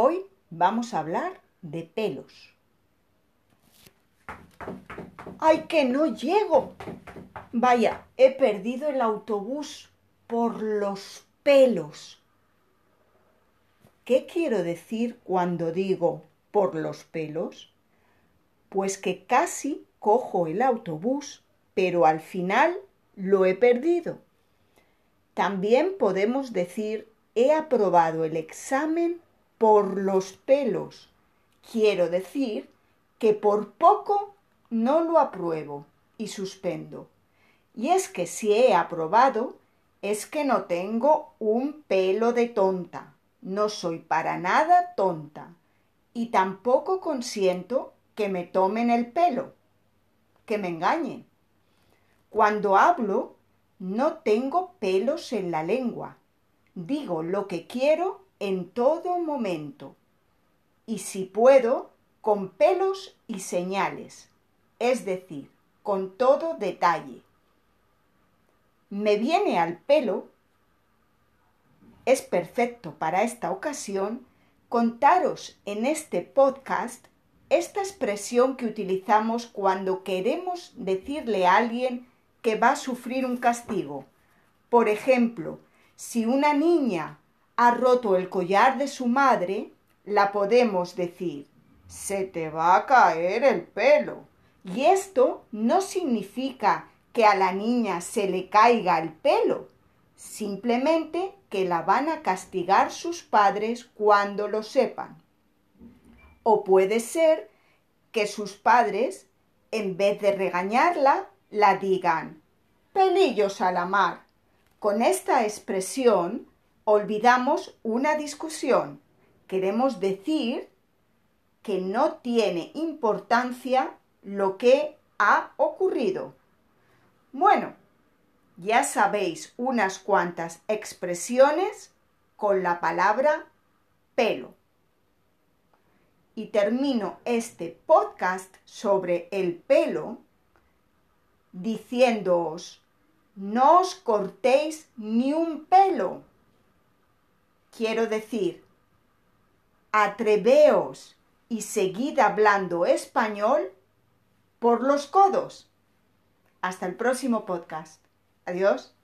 Hoy vamos a hablar de pelos. ¡Ay, que no llego! Vaya, he perdido el autobús por los pelos. ¿Qué quiero decir cuando digo por los pelos? Pues que casi cojo el autobús, pero al final lo he perdido. También podemos decir he aprobado el examen por los pelos. Quiero decir que por poco no lo apruebo y suspendo. Y es que si he aprobado, es que no tengo un pelo de tonta. No soy para nada tonta. Y tampoco consiento que me tomen el pelo, que me engañen. Cuando hablo, no tengo pelos en la lengua. Digo lo que quiero en todo momento. Y si puedo, con pelos y señales, es decir, con todo detalle. Me viene al pelo, es perfecto para esta ocasión, contaros en este podcast esta expresión que utilizamos cuando queremos decirle a alguien que va a sufrir un castigo. Por ejemplo, si una niña ha roto el collar de su madre, la podemos decir, se te va a caer el pelo. Y esto no significa que a la niña se le caiga el pelo, simplemente que la van a castigar sus padres cuando lo sepan. O puede ser que sus padres, en vez de regañarla, la digan, pelillos a la mar. Con esta expresión olvidamos una discusión. Queremos decir que no tiene importancia lo que ha ocurrido. Bueno, ya sabéis unas cuantas expresiones con la palabra pelo. Y termino este podcast sobre el pelo diciéndoos, no os cortéis ni un pelo. Quiero decir, atreveos y seguid hablando español por los codos. Hasta el próximo podcast. Adiós.